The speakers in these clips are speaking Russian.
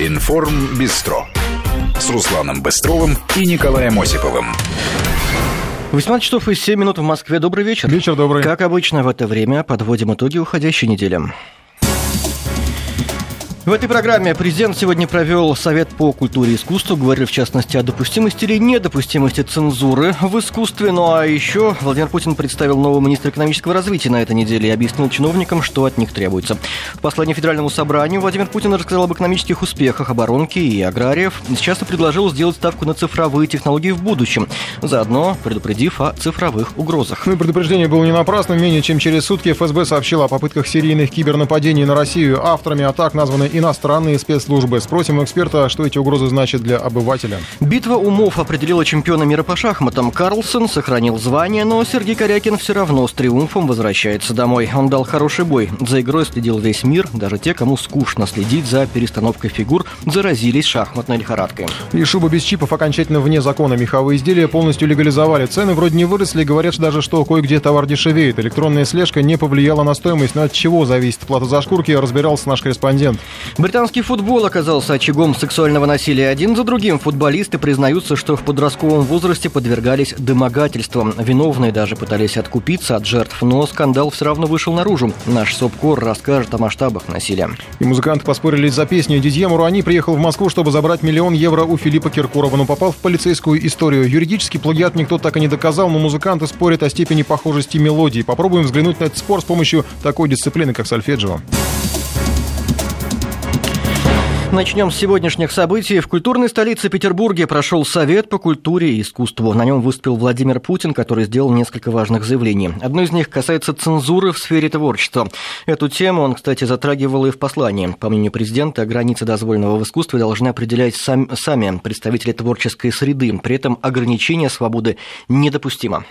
Информ Бистро с Русланом Быстровым и Николаем Осиповым. 18 часов и 7 минут в Москве. Добрый вечер. Вечер добрый. Как обычно в это время подводим итоги уходящей недели. В этой программе президент сегодня провел Совет по культуре и искусству, говорил в частности о допустимости или недопустимости цензуры в искусстве. Ну а еще Владимир Путин представил нового министра экономического развития на этой неделе и объяснил чиновникам, что от них требуется. В послании Федеральному собранию Владимир Путин рассказал об экономических успехах оборонки и аграриев. Сейчас предложил сделать ставку на цифровые технологии в будущем, заодно предупредив о цифровых угрозах. Ну и предупреждение было не напрасным. Менее чем через сутки ФСБ сообщила о попытках серийных кибернападений на Россию. Авторами атак названы иностранные спецслужбы. Спросим у эксперта, что эти угрозы значат для обывателя. Битва умов определила чемпиона мира по шахматам. Карлсон сохранил звание, но Сергей Корякин все равно с триумфом возвращается домой. Он дал хороший бой. За игрой следил весь мир. Даже те, кому скучно следить за перестановкой фигур, заразились шахматной лихорадкой. И шуба без чипов окончательно вне закона. Меховые изделия полностью легализовали. Цены вроде не выросли. Говорят даже, что кое-где товар дешевеет. Электронная слежка не повлияла на стоимость. Но от чего зависит плата за шкурки, разбирался наш корреспондент. Британский футбол оказался очагом сексуального насилия. Один за другим футболисты признаются, что в подростковом возрасте подвергались домогательствам. Виновные даже пытались откупиться от жертв, но скандал все равно вышел наружу. Наш СОПКОР расскажет о масштабах насилия. И музыканты поспорили за песню. Дидье Муруани приехал в Москву, чтобы забрать миллион евро у Филиппа Киркорова, но попал в полицейскую историю. Юридический плагиат никто так и не доказал, но музыканты спорят о степени похожести мелодии. Попробуем взглянуть на этот спор с помощью такой дисциплины, как сольфеджио. Начнем с сегодняшних событий. В культурной столице Петербурге прошел Совет по культуре и искусству. На нем выступил Владимир Путин, который сделал несколько важных заявлений. Одно из них касается цензуры в сфере творчества. Эту тему он, кстати, затрагивал и в послании. По мнению президента, границы дозволенного в искусстве должны определять сам, сами представители творческой среды. При этом ограничение свободы недопустимо.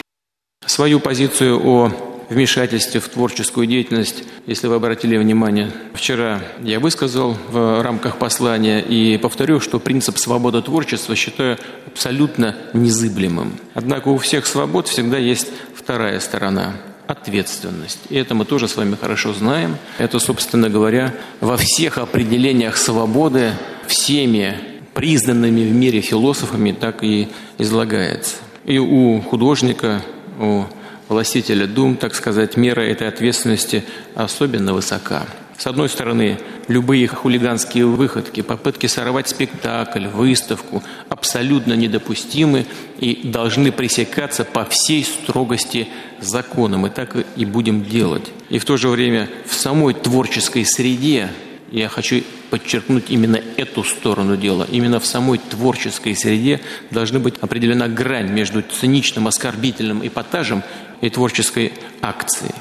Свою позицию о вмешательстве в творческую деятельность, если вы обратили внимание. Вчера я высказал в рамках послания и повторю, что принцип свободы творчества считаю абсолютно незыблемым. Однако у всех свобод всегда есть вторая сторона ответственность. И это мы тоже с вами хорошо знаем. Это, собственно говоря, во всех определениях свободы всеми признанными в мире философами так и излагается. И у художника, у властителя дум, так сказать, мера этой ответственности особенно высока. С одной стороны, любые хулиганские выходки, попытки сорвать спектакль, выставку абсолютно недопустимы и должны пресекаться по всей строгости закона. Мы так и будем делать. И в то же время в самой творческой среде я хочу подчеркнуть именно эту сторону дела. Именно в самой творческой среде должна быть определена грань между циничным, оскорбительным эпатажем и творческой акцией.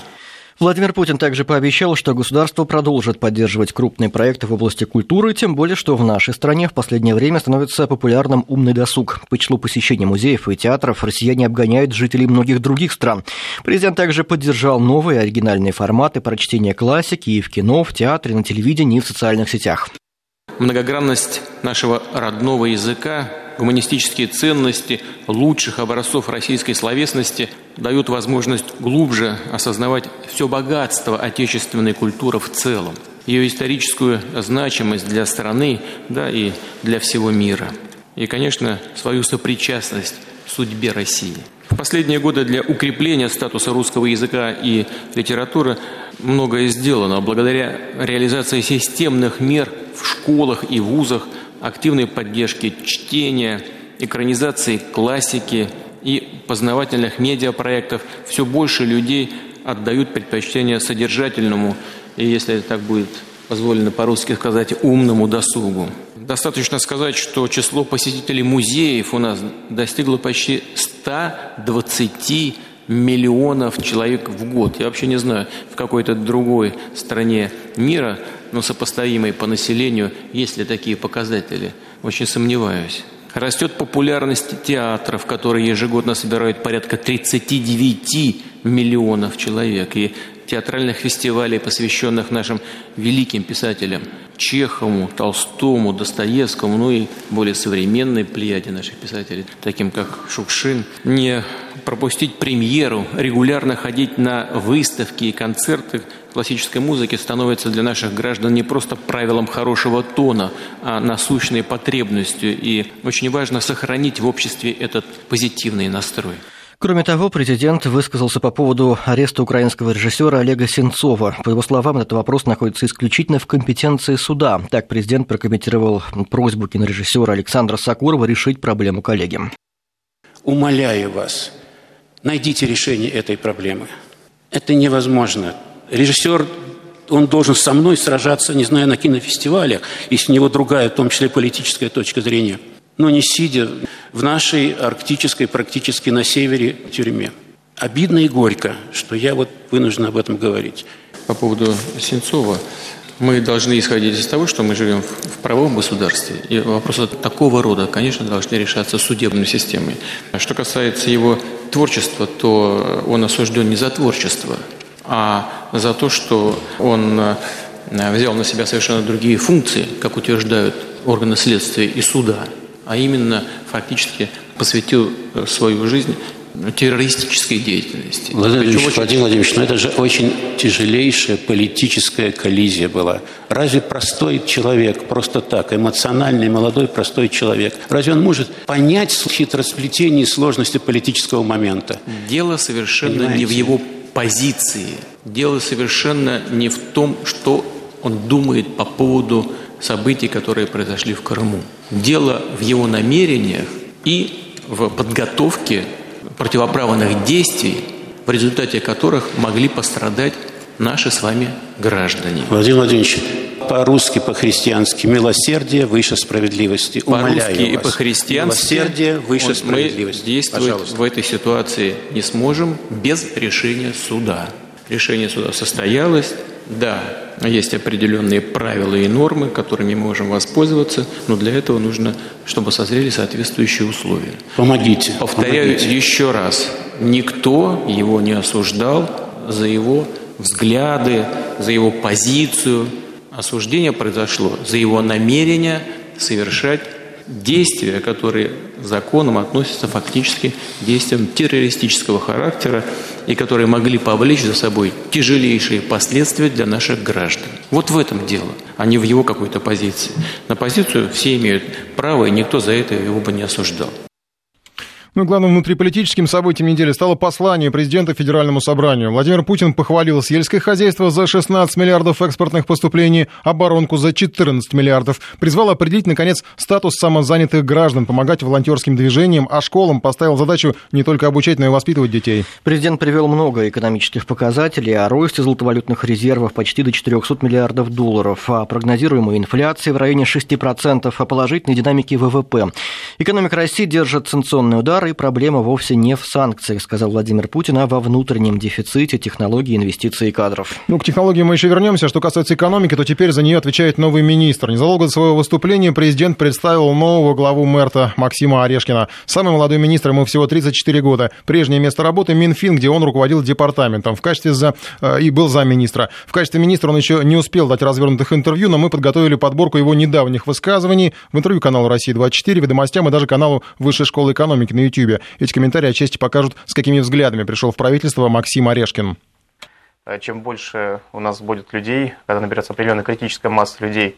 Владимир Путин также пообещал, что государство продолжит поддерживать крупные проекты в области культуры, тем более, что в нашей стране в последнее время становится популярным умный досуг. По числу посещений музеев и театров россияне обгоняют жителей многих других стран. Президент также поддержал новые оригинальные форматы прочтения классики и в кино, в театре, на телевидении и в социальных сетях. Многогранность нашего родного языка гуманистические ценности лучших образцов российской словесности дают возможность глубже осознавать все богатство отечественной культуры в целом, ее историческую значимость для страны да, и для всего мира. И, конечно, свою сопричастность судьбе России. В последние годы для укрепления статуса русского языка и литературы многое сделано благодаря реализации системных мер в школах и вузах активной поддержки чтения, экранизации классики и познавательных медиапроектов все больше людей отдают предпочтение содержательному и, если так будет позволено по-русски сказать, умному досугу. Достаточно сказать, что число посетителей музеев у нас достигло почти 120 миллионов человек в год. Я вообще не знаю, в какой-то другой стране мира, но сопоставимой по населению, есть ли такие показатели. Очень сомневаюсь. Растет популярность театров, которые ежегодно собирают порядка 39 миллионов человек. И театральных фестивалей, посвященных нашим великим писателям Чехову, Толстому, Достоевскому, ну и более современной плеяде наших писателей, таким как Шукшин, не пропустить премьеру, регулярно ходить на выставки и концерты классической музыки становится для наших граждан не просто правилом хорошего тона, а насущной потребностью. И очень важно сохранить в обществе этот позитивный настрой. Кроме того, президент высказался по поводу ареста украинского режиссера Олега Сенцова. По его словам, этот вопрос находится исключительно в компетенции суда. Так президент прокомментировал просьбу кинорежиссера Александра Сакурова решить проблему коллеги. Умоляю вас, найдите решение этой проблемы. Это невозможно. Режиссер он должен со мной сражаться, не знаю, на кинофестивалях, если у него другая, в том числе политическая точка зрения – но не сидя в нашей арктической, практически на севере тюрьме. Обидно и горько, что я вот вынужден об этом говорить. По поводу Сенцова, мы должны исходить из того, что мы живем в правовом государстве. И вопросы такого рода, конечно, должны решаться судебной системой. Что касается его творчества, то он осужден не за творчество, а за то, что он э, взял на себя совершенно другие функции, как утверждают органы следствия и суда а именно фактически посвятил э, свою жизнь террористической деятельности. Владимир Владимирович, очень... Владимир Владимирович, ну это же очень тяжелейшая политическая коллизия была. Разве простой человек, просто так, эмоциональный, молодой, простой человек, разве он может понять хитросплетение и сложности политического момента? Дело совершенно Понимаете? не в его позиции. Дело совершенно не в том, что он думает по поводу событий, которые произошли в Крыму. Дело в его намерениях и в подготовке противоправных действий, в результате которых могли пострадать наши с вами граждане. Владимир Владимирович, по-русски, по-христиански, милосердие выше справедливости. По-русски и по-христиански милосердие выше вот справедливости. Мы действовать Пожалуйста. в этой ситуации не сможем без решения суда. Решение суда состоялось, да, есть определенные правила и нормы, которыми мы можем воспользоваться, но для этого нужно, чтобы созрели соответствующие условия. Помогите. Повторяю помогите. еще раз, никто его не осуждал за его взгляды, за его позицию. Осуждение произошло за его намерение совершать действия, которые законом относятся фактически к действиям террористического характера и которые могли повлечь за собой тяжелейшие последствия для наших граждан. Вот в этом дело, а не в его какой-то позиции. На позицию все имеют право, и никто за это его бы не осуждал. Ну главным внутриполитическим событием недели стало послание президента Федеральному собранию. Владимир Путин похвалил сельское хозяйство за 16 миллиардов экспортных поступлений, оборонку за 14 миллиардов. Призвал определить, наконец, статус самозанятых граждан, помогать волонтерским движениям, а школам поставил задачу не только обучать, но и воспитывать детей. Президент привел много экономических показателей о росте золотовалютных резервов почти до 400 миллиардов долларов, о прогнозируемой инфляции в районе 6%, о положительной динамике ВВП. Экономика России держит санкционный удар, и проблема вовсе не в санкциях, сказал Владимир Путин, а во внутреннем дефиците технологий, инвестиций и кадров. Ну, к технологиям мы еще вернемся. Что касается экономики, то теперь за нее отвечает новый министр. Незадолго до своего выступления президент представил нового главу МЭРТа Максима Орешкина. Самый молодой министр, ему всего 34 года. Прежнее место работы Минфин, где он руководил департаментом в качестве за, э, и был замминистра. В качестве министра он еще не успел дать развернутых интервью, но мы подготовили подборку его недавних высказываний в интервью каналу «Россия-24», «Ведомостям» и даже каналу Высшей школы экономики на YouTube. YouTube. Эти комментарии отчасти покажут, с какими взглядами пришел в правительство Максим Орешкин. Э, чем больше у нас будет людей, когда наберется определенная критическая масса людей,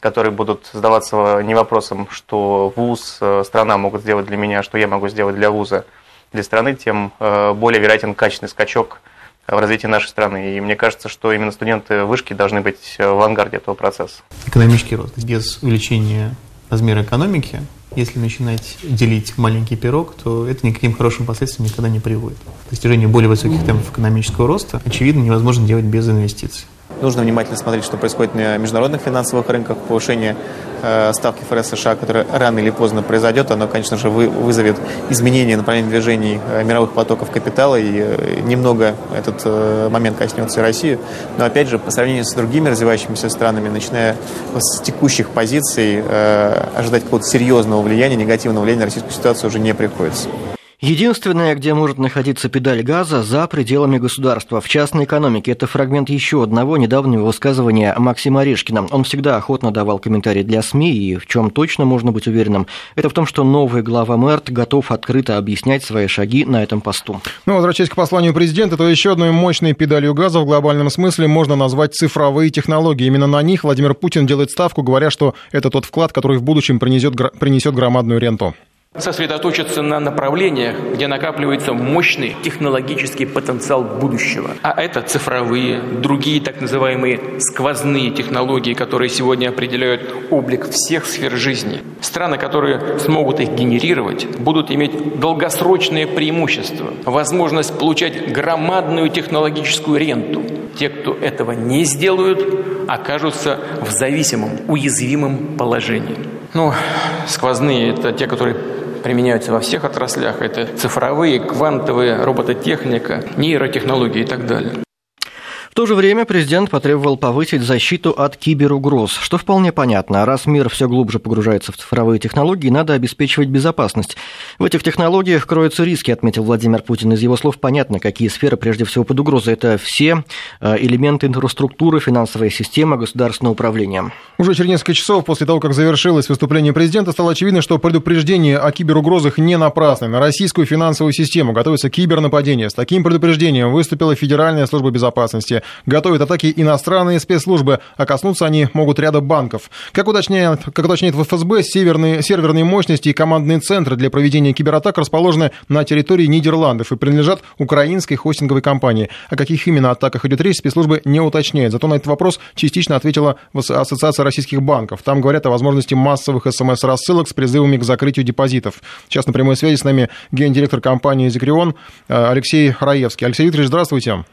которые будут задаваться не вопросом, что ВУЗ, э, страна могут сделать для меня, что я могу сделать для ВУЗа, для страны, тем э, более вероятен качественный скачок в развитии нашей страны. И мне кажется, что именно студенты вышки должны быть в авангарде этого процесса. Экономический рост без увеличения размера экономики если начинать делить маленький пирог, то это никаким хорошим последствиям никогда не приводит. Достижение более высоких темпов экономического роста, очевидно, невозможно делать без инвестиций. Нужно внимательно смотреть, что происходит на международных финансовых рынках. Повышение э, ставки ФРС США, которое рано или поздно произойдет, оно, конечно же, вы, вызовет изменение направления движений э, мировых потоков капитала, и э, немного этот момент коснется и России. Но, опять же, по сравнению с другими развивающимися странами, начиная с текущих позиций, ожидать какого-то серьезного влияния, негативного влияния на российскую ситуацию уже не приходится. Единственное, где может находиться педаль газа, за пределами государства, в частной экономике. Это фрагмент еще одного недавнего высказывания Максима Орешкина. Он всегда охотно давал комментарии для СМИ, и в чем точно можно быть уверенным, это в том, что новый глава МЭРТ готов открыто объяснять свои шаги на этом посту. Ну, возвращаясь к посланию президента, то еще одной мощной педалью газа в глобальном смысле можно назвать цифровые технологии. Именно на них Владимир Путин делает ставку, говоря, что это тот вклад, который в будущем принесет, принесет громадную ренту сосредоточиться на направлениях, где накапливается мощный технологический потенциал будущего. А это цифровые, другие так называемые сквозные технологии, которые сегодня определяют облик всех сфер жизни. Страны, которые смогут их генерировать, будут иметь долгосрочные преимущества, возможность получать громадную технологическую ренту. Те, кто этого не сделают, окажутся в зависимом, уязвимом положении. Ну, сквозные – это те, которые применяются во всех отраслях. Это цифровые, квантовые, робототехника, нейротехнологии и так далее. В то же время президент потребовал повысить защиту от киберугроз, что вполне понятно. Раз мир все глубже погружается в цифровые технологии, надо обеспечивать безопасность. В этих технологиях кроются риски, отметил Владимир Путин. Из его слов понятно, какие сферы прежде всего под угрозой. Это все э, элементы инфраструктуры, финансовая система, государственное управление. Уже через несколько часов после того, как завершилось выступление президента, стало очевидно, что предупреждение о киберугрозах не напрасны. На российскую финансовую систему готовится кибернападение. С таким предупреждением выступила Федеральная служба безопасности готовят атаки иностранные спецслужбы, а коснуться они могут ряда банков. Как уточняет, как уточняет в ФСБ, северные, серверные мощности и командные центры для проведения кибератак расположены на территории Нидерландов и принадлежат украинской хостинговой компании. О каких именно атаках идет речь, спецслужбы не уточняют. Зато на этот вопрос частично ответила Ассоциация российских банков. Там говорят о возможности массовых СМС-рассылок с призывами к закрытию депозитов. Сейчас на прямой связи с нами гендиректор компании «Зикрион» э, Алексей Раевский. Алексей Викторович, здравствуйте.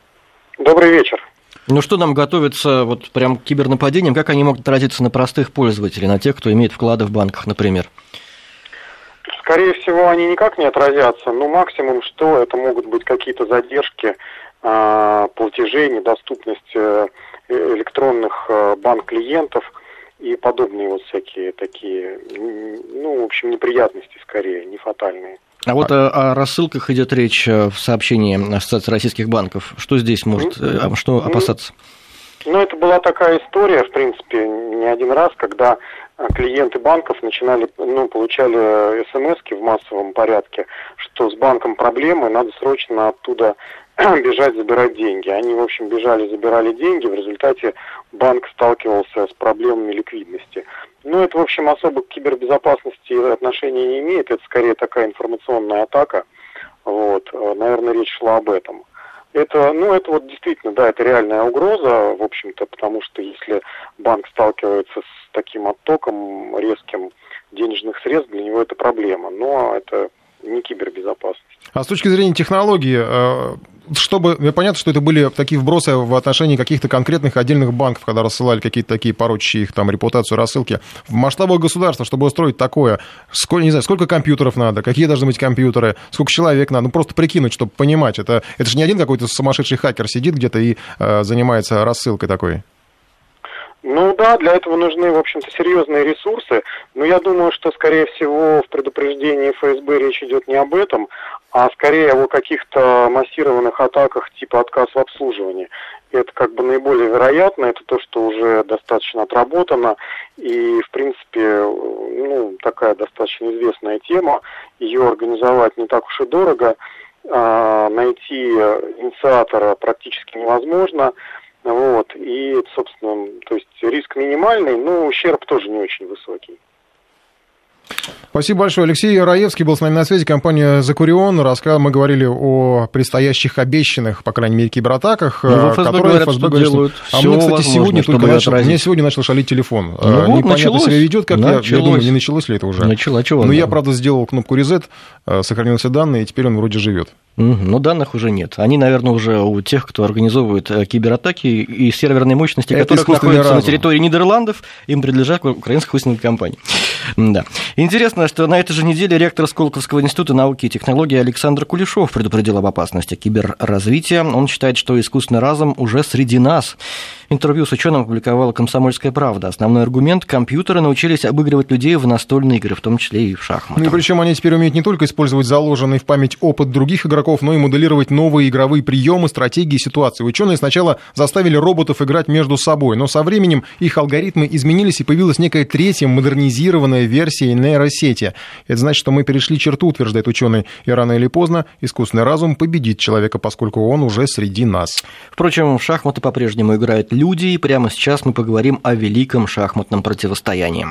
Добрый вечер. Ну что нам готовится вот прям к кибернападениям? Как они могут отразиться на простых пользователей, на тех, кто имеет вклады в банках, например? Скорее всего, они никак не отразятся. Ну, максимум, что это могут быть какие-то задержки э, платежей, недоступность э, электронных э, банк-клиентов и подобные вот всякие такие, ну, в общем, неприятности скорее, не фатальные. А вот о, о рассылках идет речь э, в сообщении Ассоциации российских банков. Что здесь может, ну, что опасаться? Ну, это была такая история, в принципе, не один раз, когда э, клиенты банков начинали, ну, получали смс в массовом порядке, что с банком проблемы, надо срочно оттуда бежать, забирать деньги. Они, в общем, бежали, забирали деньги, в результате банк сталкивался с проблемами ликвидности. Ну, это, в общем, особо к кибербезопасности отношения не имеет. Это скорее такая информационная атака. Вот, э, наверное, речь шла об этом. Это, ну, это вот действительно, да, это реальная угроза, в общем-то, потому что если банк сталкивается с таким оттоком резким денежных средств, для него это проблема. Но это не кибербезопасность. А с точки зрения технологии, э, чтобы, понятно, что это были такие вбросы в отношении каких-то конкретных отдельных банков, когда рассылали какие-то такие порочащие их там репутацию рассылки. В масштабах государства, чтобы устроить такое, сколько, не знаю, сколько компьютеров надо, какие должны быть компьютеры, сколько человек надо, ну просто прикинуть, чтобы понимать. Это, это же не один какой-то сумасшедший хакер сидит где-то и э, занимается рассылкой такой. Ну да, для этого нужны, в общем-то, серьезные ресурсы. Но я думаю, что, скорее всего, в предупреждении ФСБ речь идет не об этом, а скорее о каких-то массированных атаках типа отказ в обслуживании. Это как бы наиболее вероятно, это то, что уже достаточно отработано, и, в принципе, ну, такая достаточно известная тема, ее организовать не так уж и дорого, а найти инициатора практически невозможно, вот, и, собственно, то есть риск минимальный, но ущерб тоже не очень высокий. Спасибо большое. Алексей Раевский был с нами на связи, компания «Закурион». Рассказал, мы говорили о предстоящих обещанных, по крайней мере, кибератаках, ну, ФСБ которые говорят, ФСБ говорит, делают что... А мне, кстати, сегодня только начал, мне сегодня начал шалить телефон. Ну, вот, Непонятно началось. себя ведет, как началось. я, я думаю, не началось ли это уже. Начало, чего? Но я, правда, сделал кнопку «Резет», э, сохранил все данные, и теперь он вроде живет. Но данных уже нет. Они, наверное, уже у тех, кто организовывает э, кибератаки и серверные мощности, Это которых находятся разум. на территории Нидерландов, им принадлежат украинской хостинговой компании. Да. Интересно, что на этой же неделе ректор Сколковского института науки и технологий Александр Кулешов предупредил об опасности киберразвития. Он считает, что искусственный разум уже среди нас. Интервью с ученым опубликовала «Комсомольская правда». Основной аргумент – компьютеры научились обыгрывать людей в настольные игры, в том числе и в шахматы. Ну и причем они теперь умеют не только использовать заложенный в память опыт других игроков, но и моделировать новые игровые приемы, стратегии, ситуации. Ученые сначала заставили роботов играть между собой, но со временем их алгоритмы изменились и появилась некая третья модернизированная версия нейросети. Это значит, что мы перешли черту, утверждает ученый, и рано или поздно искусственный разум победит человека, поскольку он уже среди нас. Впрочем, в шахматы по-прежнему играют люди, и прямо сейчас мы поговорим о великом шахматном противостоянии.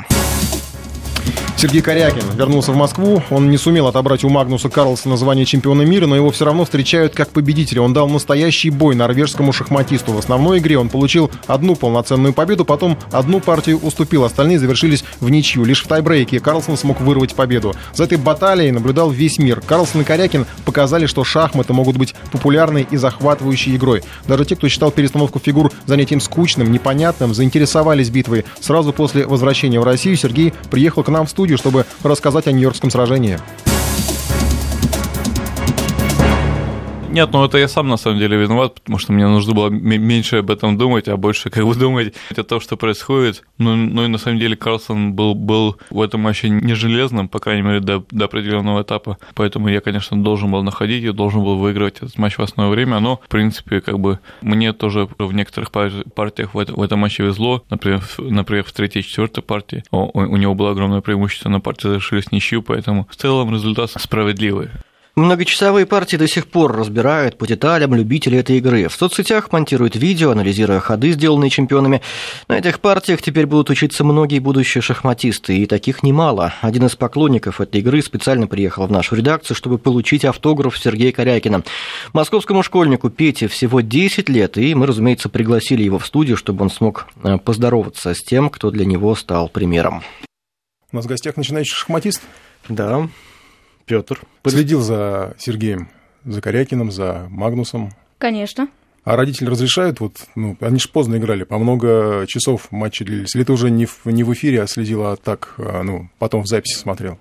Сергей Корякин вернулся в Москву. Он не сумел отобрать у Магнуса Карлсона звание чемпиона мира, но его все равно встречают как победителя. Он дал настоящий бой норвежскому шахматисту. В основной игре он получил одну полноценную победу, потом одну партию уступил. Остальные завершились в ничью. Лишь в тайбрейке Карлсон смог вырвать победу. За этой баталией наблюдал весь мир. Карлсон и Корякин показали, что шахматы могут быть популярной и захватывающей игрой. Даже те, кто считал перестановку фигур занятием скучным, непонятным, заинтересовались битвой. Сразу после возвращения в Россию Сергей приехал к нам в студию, чтобы рассказать о Нью-Йоркском сражении. Нет, ну это я сам на самом деле виноват, потому что мне нужно было меньше об этом думать, а больше как бы думать о том, что происходит. Ну, ну и на самом деле Карлсон был, был в этом матче не железным, по крайней мере, до, до определенного этапа. Поэтому я, конечно, должен был находить, я должен был выигрывать этот матч в основное время, но, в принципе, как бы мне тоже в некоторых партиях в, это, в этом матче везло. Например, в, например, в третьей и четвертой партии у, у него было огромное преимущество, на партии завершились ничью, поэтому в целом результат справедливый. Многочасовые партии до сих пор разбирают по деталям любители этой игры. В соцсетях монтируют видео, анализируя ходы, сделанные чемпионами. На этих партиях теперь будут учиться многие будущие шахматисты, и таких немало. Один из поклонников этой игры специально приехал в нашу редакцию, чтобы получить автограф Сергея Корякина. Московскому школьнику Пете всего 10 лет, и мы, разумеется, пригласили его в студию, чтобы он смог э, поздороваться с тем, кто для него стал примером. У нас в гостях начинающий шахматист. Да. Петр. Следил за Сергеем, за Корякиным, за Магнусом. Конечно. А родители разрешают, вот, ну, они же поздно играли, по много часов матчи длились. Или ты уже не в, не в эфире, а следила так, а, ну, потом в записи смотрел?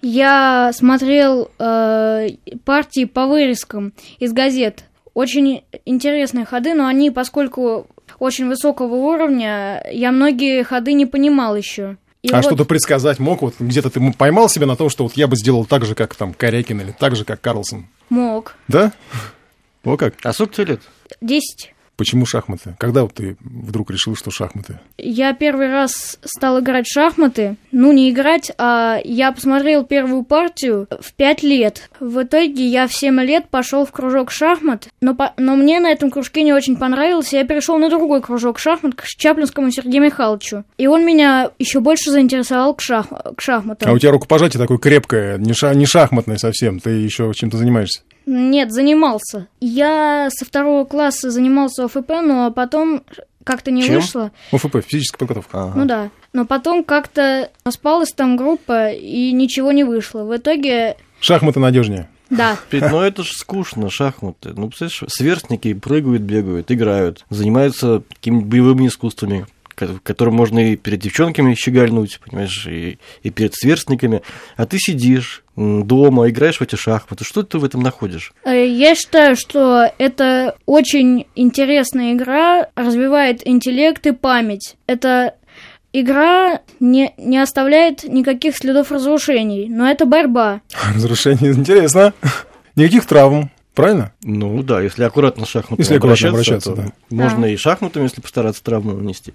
Я смотрел э, партии по вырезкам из газет. Очень интересные ходы, но они, поскольку очень высокого уровня, я многие ходы не понимал еще. И а вот... что-то предсказать мог? Вот где-то ты поймал себя на том, что вот я бы сделал так же, как там Корякин или так же, как Карлсон? Мог. Да? О как? А сколько тебе лет? Десять. Почему шахматы? Когда вот ты вдруг решил, что шахматы? Я первый раз стал играть в шахматы. Ну, не играть, а я посмотрел первую партию в пять лет. В итоге я в семь лет пошел в кружок шахмат, но, по... но мне на этом кружке не очень понравилось, и я перешел на другой кружок шахмат к Чаплинскому Сергею Михайловичу. И он меня еще больше заинтересовал к, шах... к шахматам. А у тебя рукопожатие такое крепкое, не, ша... не шахматное совсем, ты еще чем-то занимаешься? Нет, занимался. Я со второго класса занимался ОФП, но потом как-то не Чем? вышло. ОФП, физическая подготовка. Ага. Ну да. Но потом как-то распалась там группа, и ничего не вышло. В итоге... Шахматы надежнее. Да. Ну это же скучно, шахматы. Ну, представляешь, сверстники прыгают, бегают, играют, занимаются какими-нибудь боевыми искусствами которым можно и перед девчонками щегольнуть, понимаешь, и, и перед сверстниками, а ты сидишь дома, играешь в эти шахматы. Что ты в этом находишь? Э, я считаю, что это очень интересная игра, развивает интеллект и память. Это игра не, не оставляет никаких следов разрушений, но это борьба. Разрушение интересно. Никаких травм. Правильно? Ну да, если аккуратно шахматами если аккуратно обращаться, обращаться да. можно Да. и шахматами, если постараться травму нанести.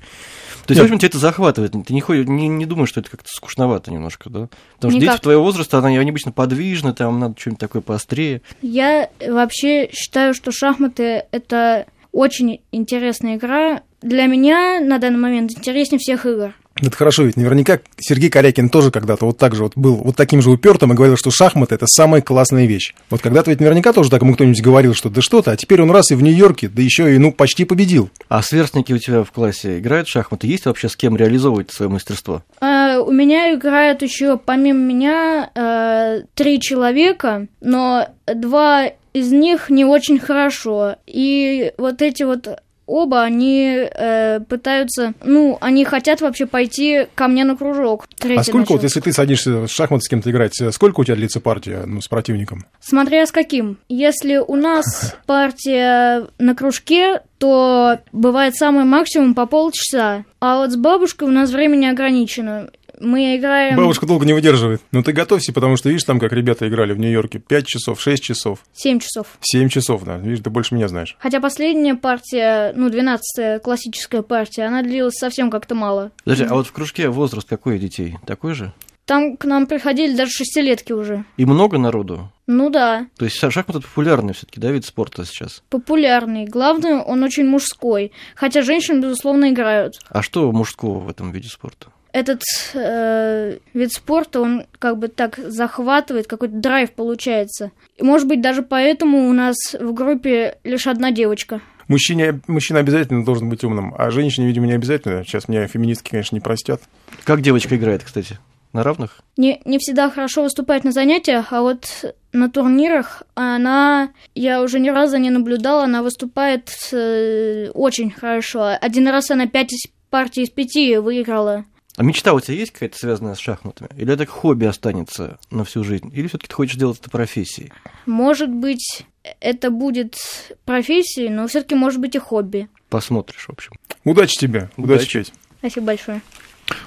То есть, Нет. в общем, тебя это захватывает. Ты не, ходишь, не, не думаешь, что это как-то скучновато немножко, да? Потому что Никак. дети твоего возраста, они, они обычно подвижны, там надо что-нибудь такое поострее. Я вообще считаю, что шахматы это очень интересная игра. Для меня на данный момент интереснее всех игр. Это хорошо, ведь наверняка Сергей Корякин тоже когда-то вот так же вот был вот таким же упертым и говорил, что шахматы это самая классная вещь. Вот когда-то ведь наверняка тоже так ему кто-нибудь говорил, что да что-то, а теперь он раз и в Нью-Йорке, да еще и ну почти победил. А сверстники у тебя в классе играют в шахматы? Есть вообще с кем реализовывать свое мастерство? А, у меня играют еще помимо меня э, три человека, но два из них не очень хорошо. И вот эти вот оба, они э, пытаются, ну, они хотят вообще пойти ко мне на кружок. А сколько вот, если ты садишься в шахматы с кем-то играть, сколько у тебя длится партия ну, с противником? Смотря с каким. Если у нас партия на кружке, то бывает самый максимум по полчаса. А вот с бабушкой у нас времени ограничено мы играем... Бабушка долго не выдерживает. Ну ты готовься, потому что видишь там, как ребята играли в Нью-Йорке. Пять часов, шесть часов. Семь часов. Семь часов, да. Видишь, ты больше меня знаешь. Хотя последняя партия, ну, двенадцатая классическая партия, она длилась совсем как-то мало. Подожди, а вот в кружке возраст какой детей? Такой же? Там к нам приходили даже шестилетки уже. И много народу? Ну да. То есть шахматы популярный все-таки, да, вид спорта сейчас? Популярный. Главное, он очень мужской. Хотя женщины, безусловно, играют. А что мужского в этом виде спорта? Этот э, вид спорта, он как бы так захватывает, какой-то драйв получается. И, может быть, даже поэтому у нас в группе лишь одна девочка. Мужчине, мужчина обязательно должен быть умным, а женщине, видимо, не обязательно. Сейчас меня феминистки, конечно, не простят. Как девочка играет, кстати? На равных? Не, не всегда хорошо выступает на занятиях, а вот на турнирах она, я уже ни разу не наблюдала, она выступает э, очень хорошо. Один раз она пять партий из пяти выиграла. А мечта у тебя есть какая-то связанная с шахматами? Или это хобби останется на всю жизнь? Или все-таки ты хочешь сделать это профессией? Может быть, это будет профессией, но все-таки может быть и хобби. Посмотришь, в общем. Удачи тебе. Удачи, Удачи. Спасибо большое.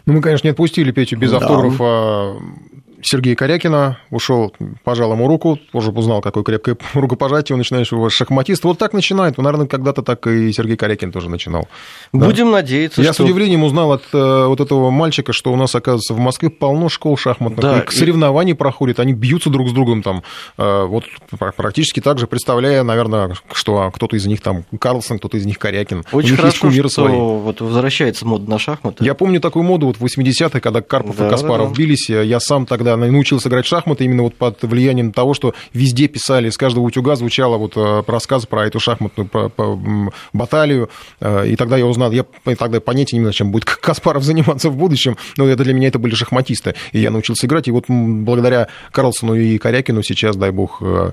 Ну, мы, конечно, не отпустили Петю без да. автографа Сергея Корякина, ушел, пожал ему руку, тоже узнал, какое крепкое рукопожатие, он начинаешь его шахматист. Вот так начинает. Ну, наверное, когда-то так и Сергей Корякин тоже начинал. Будем да? надеяться, Я что... с удивлением узнал от э, вот этого мальчика, что у нас, оказывается, в Москве полно школ шахматных. Да, и... Соревнований проходят, они бьются друг с другом там. Э, вот практически так же, представляя, наверное, что кто-то из них там Карлсон, кто-то из них Корякин. Очень хорошо, что свои. вот возвращается мода на шахматы. Я помню такую моду вот в 80-е, когда Карпов да, и Каспаров да. бились. Я сам тогда научился играть в шахматы именно вот под влиянием того, что везде писали, из каждого утюга звучало вот э, рассказ про эту шахматную про, про, баталию, э, и тогда я узнал, я тогда понятия не имел, чем будет Каспаров заниматься в будущем, но это для меня это были шахматисты, и я научился играть, и вот благодаря Карлсону и Корякину сейчас, дай бог, э,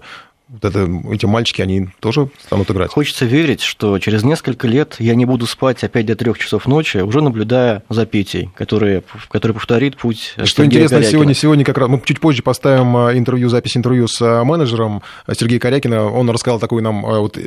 вот это, эти мальчики, они тоже станут играть. Хочется верить, что через несколько лет я не буду спать опять до трех часов ночи, уже наблюдая за Петей, который, который повторит путь Что Сергея интересно, Корякина. сегодня, сегодня как раз, мы чуть позже поставим а, интервью, запись интервью с а, менеджером Сергея Корякина. Он рассказал такую нам, а, вот,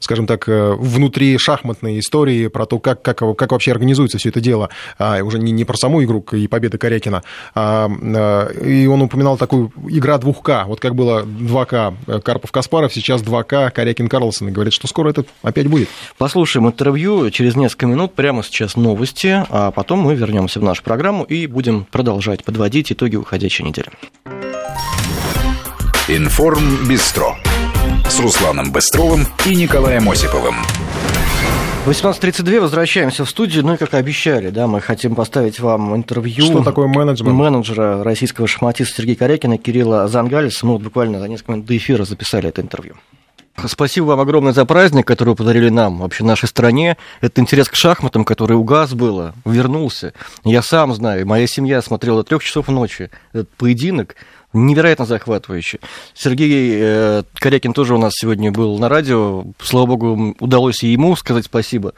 скажем так, внутри шахматной истории про то, как, как, как вообще организуется все это дело. Уже не, не про саму игру и победы Корякина. И он упоминал такую игра 2К. Вот как было 2 2К э, Карпов-Каспаров, сейчас 2К Корякин-Карлсон. И говорят, что скоро это опять будет. Послушаем интервью через несколько минут. Прямо сейчас новости, а потом мы вернемся в нашу программу и будем продолжать подводить итоги уходящей недели. Информ Бистро с Русланом Быстровым и Николаем Осиповым. 18.32, возвращаемся в студию. Ну и как обещали, да, мы хотим поставить вам интервью. Что такое менеджмент? Менеджера российского шахматиста Сергея Корякина, Кирилла Зангалиса. Мы вот буквально за несколько минут до эфира записали это интервью. Спасибо вам огромное за праздник, который вы подарили нам, вообще нашей стране. Это интерес к шахматам, который угас было, вернулся. Я сам знаю, моя семья смотрела до трех часов ночи этот поединок невероятно захватывающе. Сергей э, Корякин тоже у нас сегодня был на радио. Слава богу, удалось и ему сказать спасибо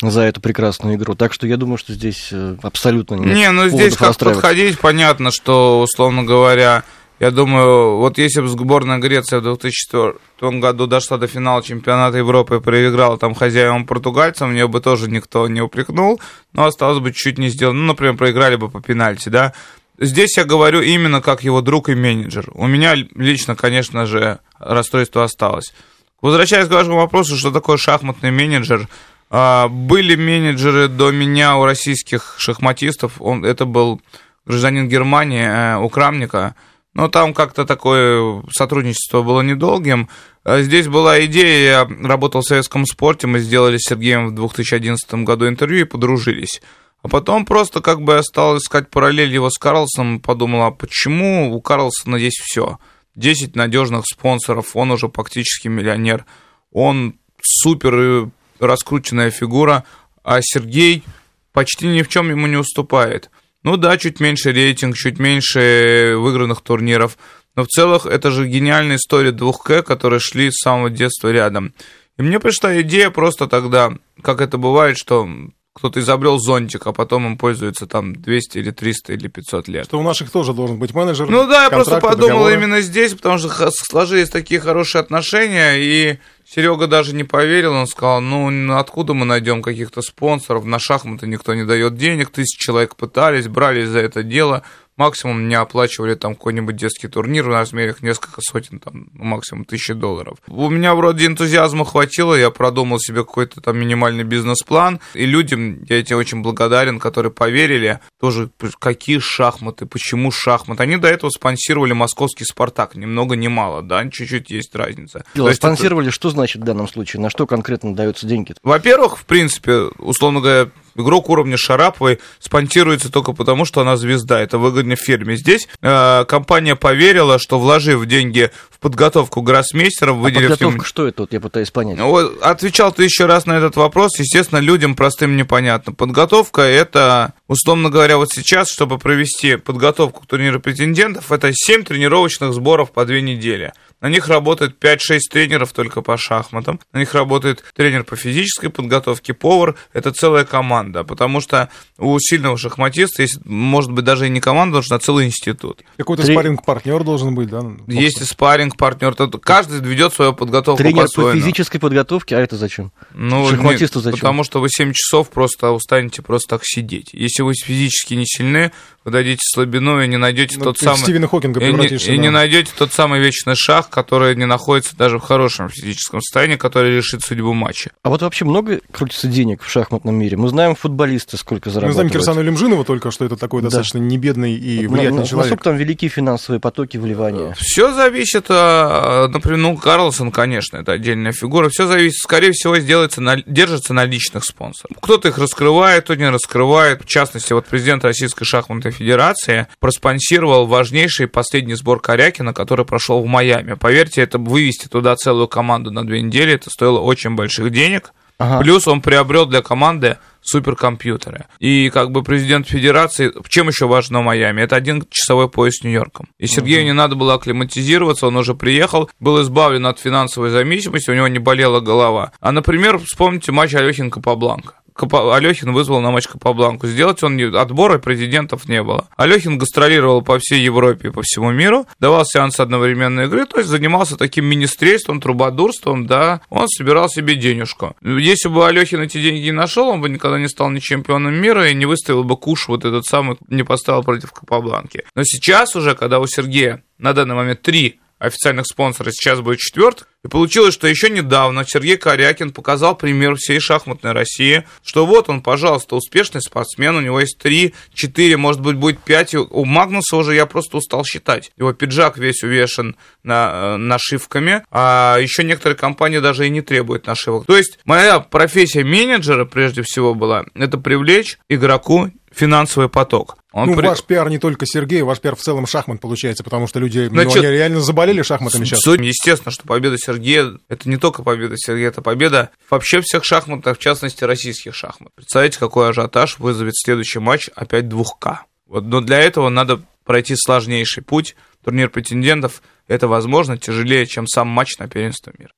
за эту прекрасную игру. Так что я думаю, что здесь э, абсолютно нет Не, ну здесь как подходить, понятно, что, условно говоря, я думаю, вот если бы сборная Греции в 2004 году дошла до финала чемпионата Европы и проиграла там хозяевам португальцам, мне бы тоже никто не упрекнул, но осталось бы чуть не сделано. Ну, например, проиграли бы по пенальти, да. Здесь я говорю именно как его друг и менеджер. У меня лично, конечно же, расстройство осталось. Возвращаясь к вашему вопросу, что такое шахматный менеджер, а, были менеджеры до меня у российских шахматистов. Он, это был гражданин Германии, э, у Крамника. Но там как-то такое сотрудничество было недолгим. А здесь была идея, я работал в советском спорте, мы сделали с Сергеем в 2011 году интервью и подружились. А потом просто как бы я стал искать параллель его с Карлсоном, подумал, а почему у Карлсона есть все? 10 надежных спонсоров, он уже практически миллионер, он супер раскрученная фигура, а Сергей почти ни в чем ему не уступает. Ну да, чуть меньше рейтинг, чуть меньше выигранных турниров, но в целом это же гениальная история двух К, которые шли с самого детства рядом. И мне пришла идея просто тогда, как это бывает, что кто-то изобрел зонтик, а потом им пользуется там 200 или 300 или 500 лет. Что у наших тоже должен быть менеджер. Ну да, я просто подумал договоры. именно здесь, потому что сложились такие хорошие отношения, и Серега даже не поверил, он сказал, ну откуда мы найдем каких-то спонсоров, на шахматы никто не дает денег, тысячи человек пытались, брались за это дело, максимум не оплачивали там какой-нибудь детский турнир в размерах несколько сотен, там, ну, максимум тысячи долларов. У меня вроде энтузиазма хватило, я продумал себе какой-то там минимальный бизнес-план, и людям, я этим очень благодарен, которые поверили, тоже какие шахматы, почему шахматы. Они до этого спонсировали московский «Спартак», ни много ни мало, да, чуть-чуть есть разница. Дело, спонсировали, это... что значит в данном случае? На что конкретно даются деньги? Во-первых, в принципе, условно говоря, игрок уровня Шараповой спонсируется только потому, что она звезда. Это выгодно фирме. Здесь э, компания поверила, что вложив деньги в подготовку гроссмейстеров, выделив... А подготовка им... что это? Вот я пытаюсь понять. Вот, отвечал ты еще раз на этот вопрос. Естественно, людям простым непонятно. Подготовка — это, условно говоря, вот сейчас, чтобы провести подготовку к турниру претендентов, это 7 тренировочных сборов по 2 недели. На них работает 5-6 тренеров только по шахматам. На них работает тренер по физической подготовке, повар. Это целая команда, потому что у сильного шахматиста есть, может быть, даже и не команда нужна, а целый институт. Какой-то Три... спарринг-партнер должен быть, да? Есть и спарринг-партнер. Каждый ведет свою подготовку Тренер по физической подготовке, а это зачем? Ну, Шахматисту нет, зачем? Потому что вы 7 часов просто устанете просто так сидеть. Если вы физически не сильны, вы дадите слабину и не найдете ну, тот самый... Стивена Хокинга и не, и не найдете тот самый вечный шах, который не находится даже в хорошем физическом состоянии, который решит судьбу матча. А вот вообще много крутится денег в шахматном мире? Мы знаем футболисты, сколько зарабатывают. Мы знаем Кирсану Лемжинова только, что это такой да. достаточно небедный и влиятельный на, человек. Насколько там великие финансовые потоки вливания? Все зависит, а, например, ну, Карлсон, конечно, это отдельная фигура. Все зависит, скорее всего, сделается на, держится на личных спонсорах. Кто-то их раскрывает, кто не раскрывает. В частности, вот президент Российской шахматной федерации проспонсировал важнейший последний сбор Корякина, который прошел в Майами. Поверьте, это вывести туда целую команду на две недели, это стоило очень больших денег. Ага. Плюс он приобрел для команды суперкомпьютеры. И как бы президент федерации, чем еще важно Майами? Это один часовой поезд с Нью-Йорком. И Сергею угу. не надо было акклиматизироваться, он уже приехал, был избавлен от финансовой зависимости, у него не болела голова. А, например, вспомните матч Алехин-Капабланка. Алехин вызвал на матч Капабланку. Сделать он не... отбора президентов не было. Алехин гастролировал по всей Европе и по всему миру, давал сеанс одновременной игры, то есть занимался таким министрейством, трубодурством, да, он собирал себе денежку. Если бы Алехин эти деньги не нашел, он бы никогда не стал ни чемпионом мира и не выставил бы куш вот этот самый, не поставил против Капабланки. Но сейчас уже, когда у Сергея на данный момент три официальных спонсоров, сейчас будет четвертый. И получилось, что еще недавно Сергей Корякин показал пример всей шахматной России, что вот он, пожалуйста, успешный спортсмен, у него есть три, четыре, может быть, будет пять. У Магнуса уже я просто устал считать. Его пиджак весь увешан на, э, нашивками, а еще некоторые компании даже и не требуют нашивок. То есть моя профессия менеджера, прежде всего, была, это привлечь игроку финансовый поток. Он ну, при... ваш пиар не только Сергей, ваш пиар в целом шахмат получается, потому что люди ну, Значит, ну, они реально заболели шахматами сейчас. Естественно, что победа Сергея, это не только победа Сергея, это победа вообще всех шахматов, в частности, российских шахмат. Представляете, какой ажиотаж вызовет следующий матч опять 2К. Вот, но для этого надо пройти сложнейший путь. Турнир претендентов – это, возможно, тяжелее, чем сам матч на первенство мира.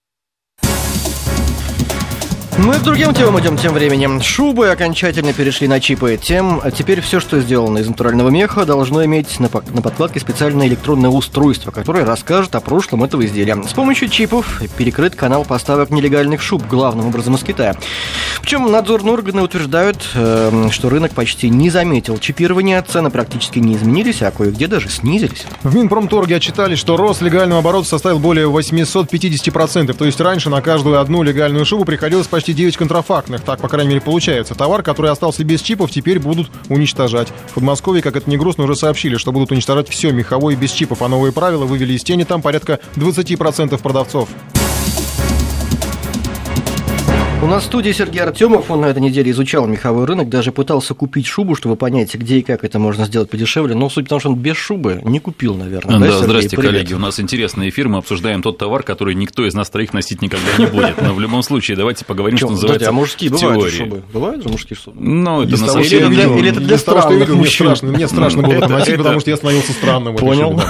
Мы к другим темам идем тем временем. Шубы окончательно перешли на чипы. Тем теперь все, что сделано из натурального меха, должно иметь на, на подкладке специальное электронное устройство, которое расскажет о прошлом этого изделия. С помощью чипов перекрыт канал поставок нелегальных шуб, главным образом из Китая. Причем надзорные органы утверждают, э, что рынок почти не заметил чипирования, цены практически не изменились, а кое-где даже снизились. В Минпромторге отчитали, что рост легального оборота составил более 850%. То есть раньше на каждую одну легальную шубу приходилось почти почти 9 контрафактных. Так, по крайней мере, получается. Товар, который остался без чипов, теперь будут уничтожать. В Подмосковье, как это не грустно, уже сообщили, что будут уничтожать все меховое без чипов, а новые правила вывели из тени там порядка 20% продавцов. У нас в студии Сергей Артемов. Он на этой неделе изучал меховой рынок, даже пытался купить шубу, чтобы понять, где и как это можно сделать подешевле. Но суть в том, что он без шубы не купил, наверное. Да, да здравствуйте, Привет. коллеги. У нас интересный эфир. Мы обсуждаем тот товар, который никто из нас троих носить никогда не будет. Но в любом случае, давайте поговорим, что называется. А мужские бывают шубы? Бывают же мужские шубы? Ну, это на самом деле. Или это для странных мужчин? Мне страшно было это носить, потому что я становился странным. Понял.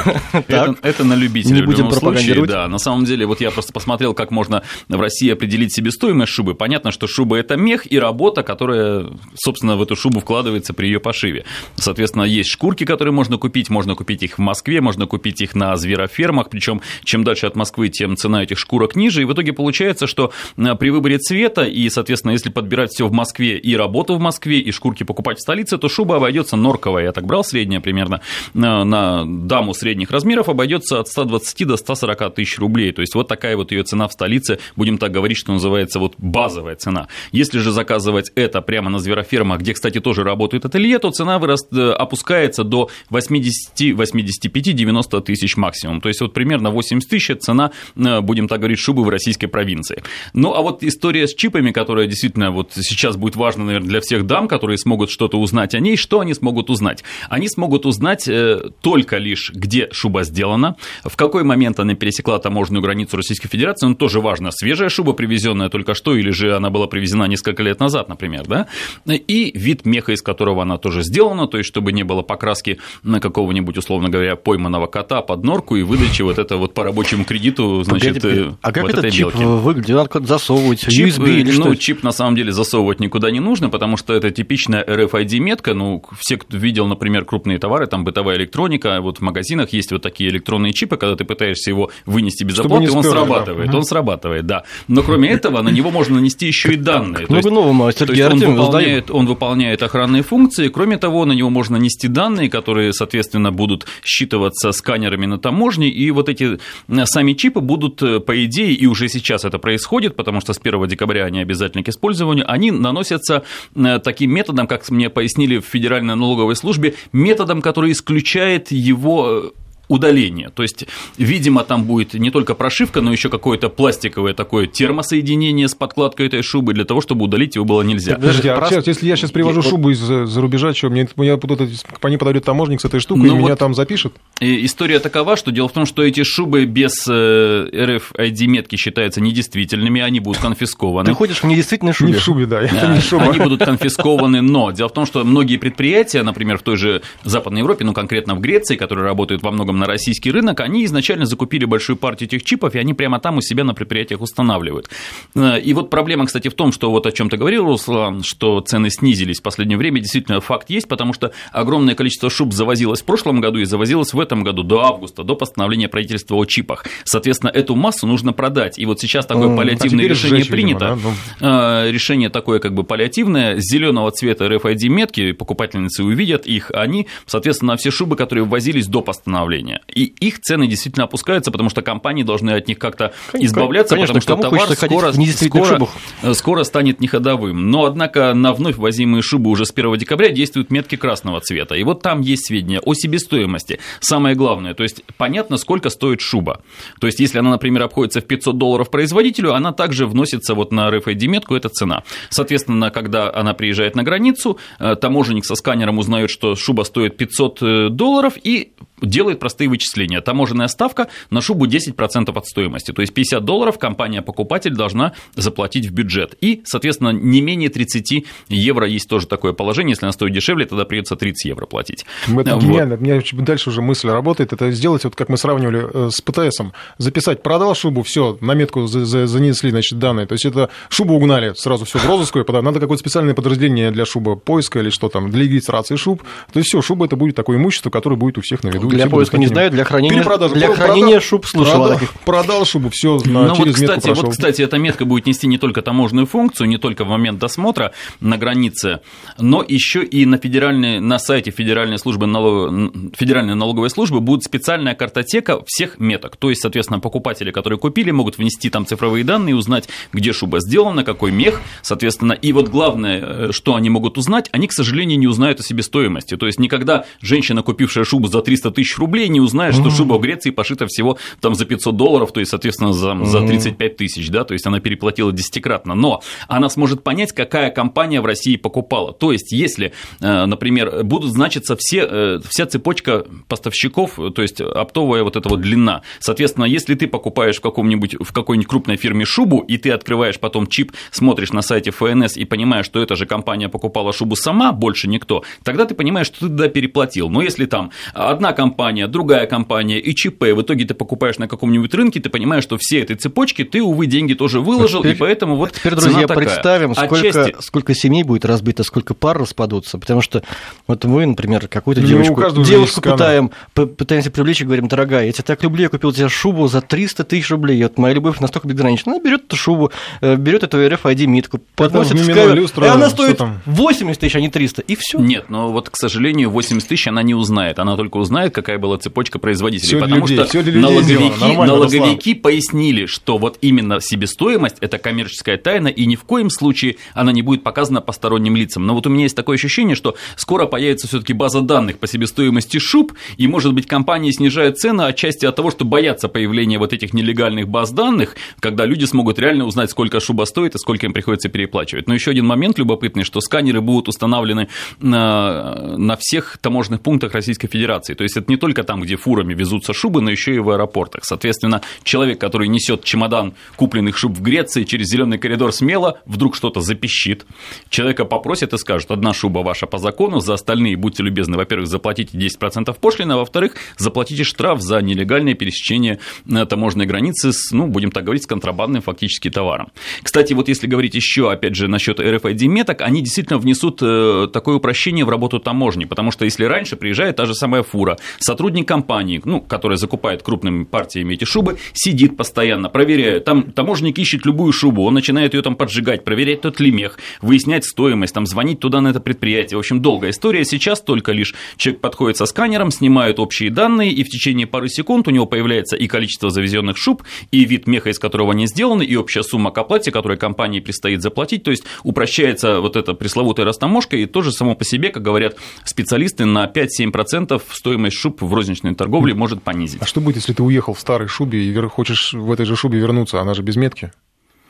Это на любителя в любом случае. Да, на самом деле, вот я просто посмотрел, как можно в России определить себестоимость шубы. Понятно, что шуба это мех и работа, которая, собственно, в эту шубу вкладывается при ее пошиве. Соответственно, есть шкурки, которые можно купить, можно купить их в Москве, можно купить их на зверофермах, причем чем дальше от Москвы, тем цена этих шкурок ниже, и в итоге получается, что э, при выборе цвета и, соответственно, если подбирать все в Москве и работу в Москве, и шкурки покупать в столице, то шуба обойдется норковая, я так брал средняя примерно, на, на даму средних размеров обойдется от 120 до 140 тысяч рублей, то есть вот такая вот ее цена в столице, будем так говорить, что называется вот базовая цена. Если же заказывать это прямо на зверофермах, где, кстати, тоже работает ателье, то цена выраст, э, опускается до 80, 85, 90 тысяч максимум. То есть вот примерно 80 тысяч – цена, э, будем так говорить, шубы в российской провинции. Ну, а вот история с чипами, которая действительно вот сейчас будет важна, наверное, для всех дам, которые смогут что-то узнать о ней, что они смогут узнать? Они смогут узнать э, только лишь, где шуба сделана, в какой момент она пересекла таможенную границу Российской Федерации, ну, тоже важно, свежая шуба, привезенная только что, или же она была привезена несколько лет назад, например, да, и вид меха, из которого она тоже сделана, то есть чтобы не было покраски на какого-нибудь, условно говоря, пойманного кота под норку и выдачи вот это вот по рабочему кредиту, значит, Погоди, а как вот этот чип белки. выглядит? Надо засовывать чип, USB или ну, что? чип на самом деле засовывать никуда не нужно, потому что это типичная RFID-метка, ну, все, кто видел, например, крупные товары, там бытовая электроника, вот в магазинах есть вот такие электронные чипы, когда ты пытаешься его вынести без оплаты, он срабатывает, да. он срабатывает, да. Но кроме этого на него можно нанести еще и данные. Много нового, Сергей он выполняет, он выполняет охранные функции. Кроме того, на него можно нести данные, которые, соответственно, будут считываться сканерами на таможне, и вот эти э, сами чипы будут, э, по идее, и уже сейчас это происходит, потому что с 1 декабря они обязательны к использованию, они наносятся э, таким методом, как мне пояснили в Федеральной налоговой службе, методом, который исключает его удаления. То есть, видимо, там будет не только прошивка, но еще какое-то пластиковое такое термосоединение с подкладкой этой шубы для того, чтобы удалить его было нельзя. Подожди, а сейчас, если я сейчас привожу я... шубу из-за рубежа, что мне, мне по ней подойдет таможник с этой штукой, ну, и вот меня там запишет? История такова, что дело в том, что эти шубы без RFID-метки э, считаются недействительными, они будут конфискованы. Ты ходишь в недействительной шубе? Не в шубе, да, это не шуба. Они будут конфискованы, но дело в том, что многие предприятия, например, в той же Западной Европе, ну, конкретно в Греции, которые работают во многом на российский рынок, они изначально закупили большую партию этих чипов, и они прямо там у себя на предприятиях устанавливают. Э, и вот проблема, кстати, в том, что вот о чем ты говорил, Руслан, что цены снизились в последнее время, действительно факт есть, потому что огромное количество шуб завозилось в прошлом году и завозилось в этом году до августа, до постановления правительства о чипах. Соответственно, эту массу нужно продать. И вот сейчас такое ну, паллиативное а решение сжечь, принято. Видимо, да? ну... Решение такое как бы паллиативное, зеленого цвета RFID-метки, покупательницы увидят их, они, соответственно, все шубы, которые ввозились до постановления. И их цены действительно опускаются, потому что компании должны от них как-то избавляться, Конечно, потому что товар скоро, скоро, э, скоро станет неходовым. Но, однако, на вновь возимые шубы уже с 1 декабря действуют метки красного цвета. И вот там есть сведения о себестоимости. Самое главное, то есть понятно, сколько стоит шуба. То есть, если она, например, обходится в 500 долларов производителю, она также вносится вот на RFID-метку, это цена. Соответственно, когда она приезжает на границу, э, таможенник со сканером узнает, что шуба стоит 500 э, долларов и делает простые вычисления. Таможенная ставка на шубу 10% от стоимости. То есть 50 долларов компания-покупатель должна заплатить в бюджет. И, соответственно, не менее 30 евро есть тоже такое положение. Если она стоит дешевле, тогда придется 30 евро платить. Это вот. гениально. У меня дальше уже мысль работает. Это сделать, вот как мы сравнивали э, с ПТСом. Записать, продал шубу, все, на метку занесли, значит, данные. То есть это шубу угнали, сразу все в розыскую, надо какое-то специальное подразделение для шуба поиска или что там, для регистрации шуб. То есть все, шуба это будет такое имущество, которое будет у всех на виду для поиска не знаю, для хранения, для хранения шуб слышал продал, продал шубу, все ну, через вот, кстати, метку Вот, кстати, эта метка будет нести не только таможенную функцию, не только в момент досмотра на границе, но еще и на, федеральной, на сайте Федеральной, службы налог... Федеральной налоговой службы будет специальная картотека всех меток. То есть, соответственно, покупатели, которые купили, могут внести там цифровые данные, узнать, где шуба сделана, какой мех, соответственно. И вот главное, э, что они могут узнать, они, к сожалению, не узнают о себестоимости. То есть, никогда женщина, купившая шубу за 300 тысяч рублей, не узнает, что шуба в Греции пошита всего там за 500 долларов, то есть, соответственно, за, за 35 тысяч, да, то есть она переплатила десятикратно. Но она сможет понять, какая компания в России покупала. То есть, если, э, например, будут значиться все, э, вся цепочка поставщиков, то есть оптовая вот эта вот длина. Соответственно, если ты покупаешь в каком-нибудь, в какой-нибудь крупной фирме шубу, и ты открываешь потом чип, смотришь на сайте ФНС и понимаешь, что эта же компания покупала шубу сама, больше никто, тогда ты понимаешь, что ты туда переплатил. Но если там одна компания, другая компания и ЧП, в итоге ты покупаешь на каком-нибудь рынке, ты понимаешь, что все этой цепочки ты, увы, деньги тоже выложил, теперь, и поэтому вот Теперь, друзья, такая. представим, сколько, Отчасти... сколько семей будет разбито, сколько пар распадутся, потому что вот мы, например, какую-то ну, девочку, девушку пытаем, пытаемся привлечь и говорим, дорогая, я тебя так люблю, я купил тебе шубу за 300 тысяч рублей, вот моя любовь настолько безгранична. Она берет эту шубу, э, берет эту RFID-митку, подносит в камеру, и она стоит 80 тысяч, а не 300, и все. Нет, но вот, к сожалению, 80 тысяч она не узнает, она только узнает, какая была цепочка производителей, всё потому людей, что налоговики, налоговики пояснили, что вот именно себестоимость – это коммерческая тайна, и ни в коем случае она не будет показана посторонним лицам. Но вот у меня есть такое ощущение, что скоро появится все таки база данных по себестоимости шуб, и, может быть, компании снижают цены отчасти от того, что боятся появления вот этих нелегальных баз данных, когда люди смогут реально узнать, сколько шуба стоит и сколько им приходится переплачивать. Но еще один момент любопытный, что сканеры будут установлены на, на всех таможенных пунктах Российской Федерации. То есть это не только там, где фурами везутся шубы, но еще и в аэропортах. Соответственно, человек, который несет чемодан купленных шуб в Греции через зеленый коридор смело, вдруг что-то запищит. Человека попросят и скажут, одна шуба ваша по закону, за остальные будьте любезны, во-первых, заплатите 10% пошлины, а во-вторых, заплатите штраф за нелегальное пересечение э, таможенной границы с, ну, будем так говорить, с контрабандным фактически товаром. Кстати, вот если говорить еще, опять же, насчет RFID-меток, они действительно внесут э, такое упрощение в работу таможни, потому что если раньше приезжает та же самая фура, сотрудник компании, ну, которая закупает крупными партиями эти шубы, сидит постоянно, проверяет, там таможенник ищет любую шубу, он начинает ее там поджигать, проверять тот ли мех, выяснять стоимость, там, звонить туда на это предприятие. В общем, долгая история. Сейчас только лишь человек подходит со сканером, снимает общие данные, и в течение пары секунд у него появляется и количество завезенных шуб, и вид меха, из которого они сделаны, и общая сумма к оплате, которую компании предстоит заплатить. То есть упрощается вот эта пресловутая растаможка, и тоже само по себе, как говорят специалисты, на 5-7% стоимость шуб в розничной торговле может понизить. А что будет, если ты уехал в старой шубе и хочешь в этой же шубе вернуться? Она же без метки.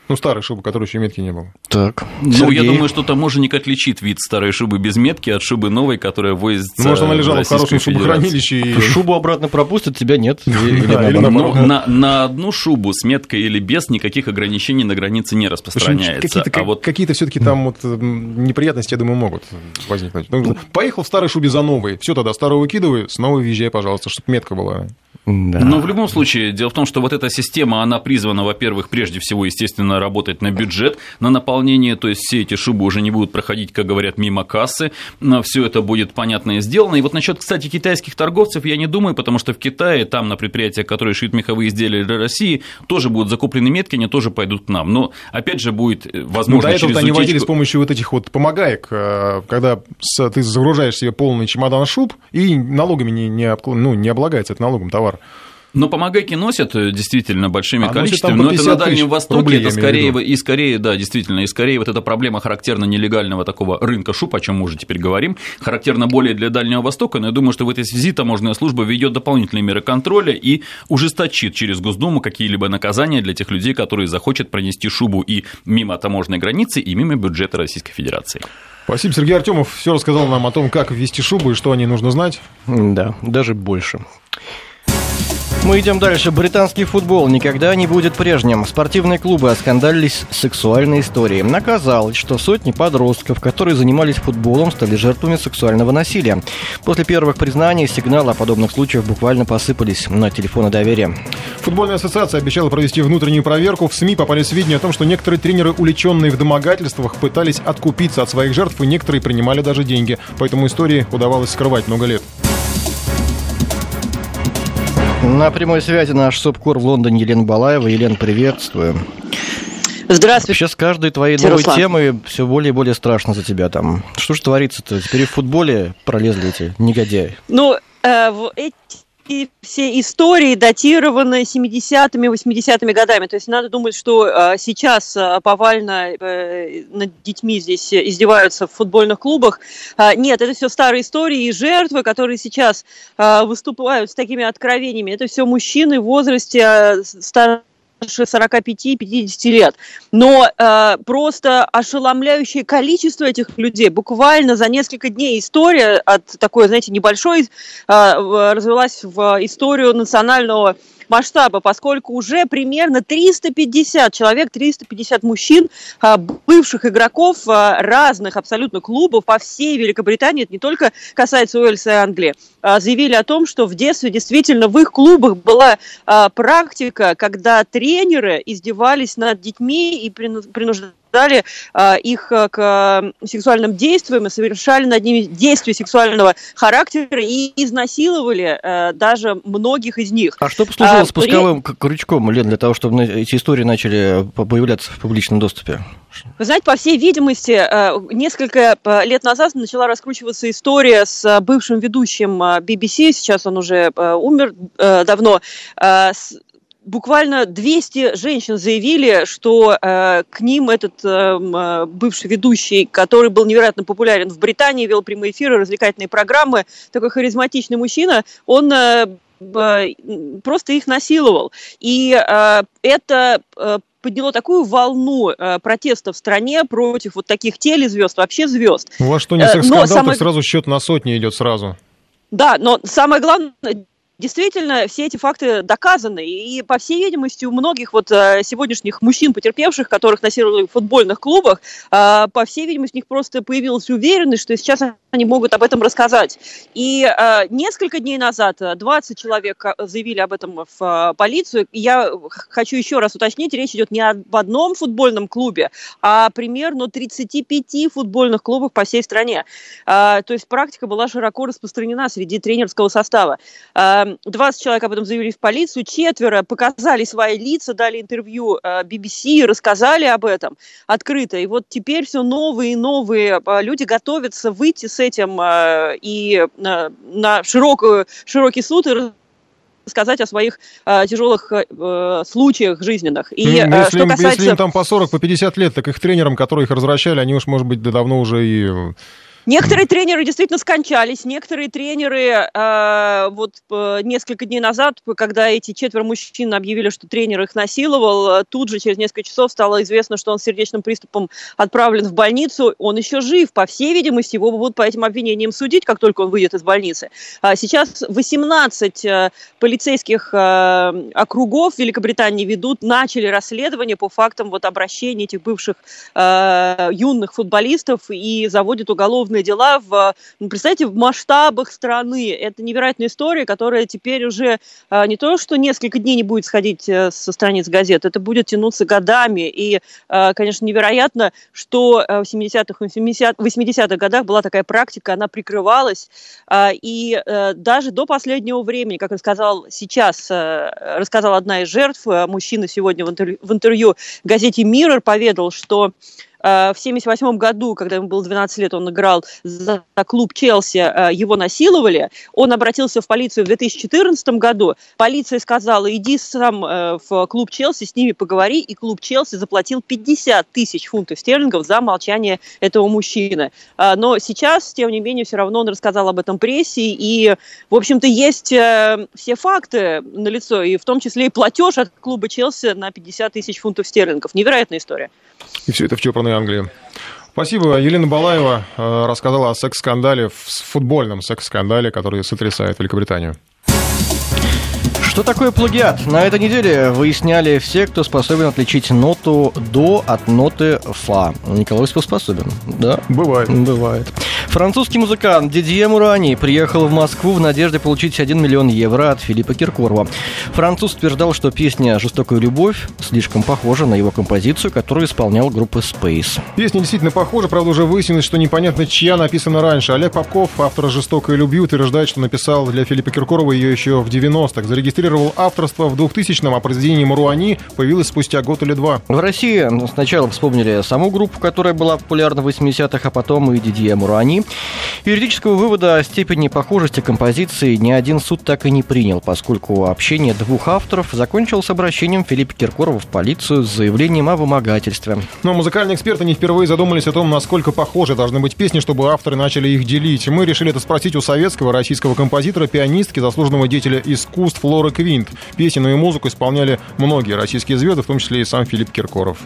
Ну, старая шуба, которой еще метки не было. Так. Ну, Сергей. я думаю, что таможенник отличит вид старой шубы без метки от шубы новой, которая возится. Ну, может, она лежала в, в хорошем шубохранилище. И... Шубу обратно пропустят, тебя нет. Ну, на одну шубу с меткой или без никаких ограничений на границе не распространяется. Какие-то все таки там вот неприятности, я думаю, могут возникнуть. Ну, поехал в старой шубе за новой. Все тогда, старую выкидывай, снова въезжай, пожалуйста, чтобы метка была. Да. Но в любом случае, дело в том, что вот эта система, она призвана, во-первых, прежде всего, естественно, работать на бюджет, на наполнение, то есть все эти шубы уже не будут проходить, как говорят, мимо кассы, все это будет понятно и сделано. И вот насчет, кстати, китайских торговцев я не думаю, потому что в Китае, там на предприятиях, которые шьют меховые изделия для России, тоже будут закуплены метки, они тоже пойдут к нам. Но, опять же, будет э, возможно ну, до этого они водили с помощью вот этих вот помогаек, э, когда ты загружаешь себе полный чемодан шуб, и налогами не, не, ну, не облагается это налогом товар. Но помогайки носят э, действительно большими а количествами, но это на Дальнем Востоке, рублей, это скорее, и скорее, да, действительно, и скорее вот эта проблема характерна нелегального такого рынка шуб, о чем мы уже теперь говорим, характерна более для Дальнего Востока, но я думаю, что в этой связи таможенная служба ведет дополнительные меры контроля и ужесточит через Госдуму какие-либо наказания для тех людей, которые захотят пронести шубу и мимо таможенной границы, и мимо бюджета Российской Федерации. Спасибо, Сергей Артемов. Все рассказал нам о том, как ввести шубу и что о ней нужно знать. Да, даже больше. Мы идем дальше. Британский футбол никогда не будет прежним. Спортивные клубы оскандалились сексуальной историей. Оказалось, что сотни подростков, которые занимались футболом, стали жертвами сексуального насилия. После первых признаний сигналы о подобных случаях буквально посыпались на телефоны доверия. Футбольная ассоциация обещала провести внутреннюю проверку. В СМИ попали сведения о том, что некоторые тренеры, увлеченные в домогательствах, пытались откупиться от своих жертв, и некоторые принимали даже деньги. Поэтому истории удавалось скрывать много лет. На прямой связи наш СОПКОР в Лондоне Елена Балаева. Елена, приветствую. Здравствуйте. Сейчас каждой твоей новой Руслан. темы все более и более страшно за тебя там. Что же творится-то? Теперь в футболе пролезли эти негодяи. Ну, э, эти все истории датированы 70-ми, 80-ми годами. То есть надо думать, что э, сейчас э, повально э, над детьми здесь издеваются в футбольных клубах. Э, нет, это все старые истории и жертвы, которые сейчас выступают с такими откровениями. Это все мужчины в возрасте старше 45-50 лет. Но э, просто ошеломляющее количество этих людей. Буквально за несколько дней история от такой, знаете, небольшой э, развелась в историю национального масштаба, поскольку уже примерно 350 человек, 350 мужчин, а, бывших игроков а, разных абсолютно клубов по всей Великобритании, это не только касается Уэльса и Англии, а, заявили о том, что в детстве действительно в их клубах была практика, когда тренеры издевались над детьми и принуждали принуждали э, их э, к сексуальным действиям и совершали над ними действия сексуального характера и изнасиловали э, даже многих из них. А что послужило а, спусковым при... крючком, Лен, для того, чтобы эти истории начали появляться в публичном доступе? Вы знаете, по всей видимости, несколько лет назад начала раскручиваться история с бывшим ведущим BBC, сейчас он уже умер давно, буквально 200 женщин заявили, что э, к ним этот э, э, бывший ведущий, который был невероятно популярен в Британии, вел прямые эфиры, развлекательные программы, такой харизматичный мужчина, он э, э, просто их насиловал. И э, это э, подняло такую волну э, протеста в стране против вот таких телезвезд, вообще звезд. У вас что, не секс-скандал, самое... так сразу счет на сотни идет сразу. Да, но самое главное, Действительно, все эти факты доказаны, и, по всей видимости, у многих вот э, сегодняшних мужчин, потерпевших, которых насиловали в футбольных клубах, э, по всей видимости, у них просто появилась уверенность, что сейчас они могут об этом рассказать. И э, несколько дней назад 20 человек заявили об этом в полицию. Я хочу еще раз уточнить, речь идет не об одном футбольном клубе, а примерно 35 футбольных клубах по всей стране. То есть практика была широко распространена среди тренерского состава. 20 человек об этом заявили в полицию, четверо показали свои лица, дали интервью BBC, э, рассказали об этом открыто. И вот теперь все новые и новые э, люди готовятся выйти с этим э, и на широкую, широкий суд и сказать о своих э, тяжелых э, случаях жизненных. И, ну, э, если, что касается... если им там по 40, по 50 лет, так их тренерам, которые их развращали, они уж, может быть, давно уже и Некоторые тренеры действительно скончались, некоторые тренеры э, вот э, несколько дней назад, когда эти четверо мужчин объявили, что тренер их насиловал, тут же через несколько часов стало известно, что он с сердечным приступом отправлен в больницу. Он еще жив, по всей видимости, его будут по этим обвинениям судить, как только он выйдет из больницы. А сейчас 18 э, полицейских э, округов Великобритании ведут, начали расследование по фактам вот обращения этих бывших э, юных футболистов и заводят уголовные крупные дела в, ну, представьте, в масштабах страны. Это невероятная история, которая теперь уже а, не то, что несколько дней не будет сходить э, со страниц газет, это будет тянуться годами. И, а, конечно, невероятно, что в 70-х, 80-х годах была такая практика, она прикрывалась. И э, даже до последнего времени, как рассказал сейчас, э, рассказала одна из жертв, мужчина сегодня в интервью, в интервью газете «Миррор» поведал, что Э, в 1978 году, когда ему было 12 лет, он играл за клуб Челси, э, его насиловали. Он обратился в полицию в 2014 году. Полиция сказала, иди сам э, в клуб Челси, с ними поговори, и клуб Челси заплатил 50 тысяч фунтов стерлингов за молчание этого мужчины. Но сейчас, тем не менее, все равно он рассказал об этом прессе, и, в общем-то, есть все факты на лицо, и в том числе и платеж от клуба Челси на 50 тысяч фунтов стерлингов. Невероятная история. И все это в чопорной Англии. Спасибо. Елена Балаева э, рассказала о секс-скандале, футбольном секс-скандале, который сотрясает Великобританию. Что такое плагиат? На этой неделе выясняли все, кто способен отличить ноту до от ноты фа. Николай способен, да? Бывает. Бывает. Французский музыкант Дидье Мурани приехал в Москву в надежде получить 1 миллион евро от Филиппа Киркорова. Француз утверждал, что песня «Жестокая любовь» слишком похожа на его композицию, которую исполнял группа Space. Песня действительно похожа, правда, уже выяснилось, что непонятно, чья написана раньше. Олег Попков, автор «Жестокой любви», утверждает, что написал для Филиппа Киркорова ее еще в 90-х. Зарегистрировал зарегистрировал авторство в 2000-м, а произведение Маруани появилось спустя год или два. В России сначала вспомнили саму группу, которая была популярна в 80-х, а потом и Дидье Муруани. Юридического вывода о степени похожести композиции ни один суд так и не принял, поскольку общение двух авторов закончилось обращением Филиппа Киркорова в полицию с заявлением о вымогательстве. Но музыкальные эксперты не впервые задумались о том, насколько похожи должны быть песни, чтобы авторы начали их делить. Мы решили это спросить у советского российского композитора, пианистки, заслуженного деятеля искусств Флоры Квинт. Песенную и музыку исполняли многие российские звезды, в том числе и сам Филипп Киркоров.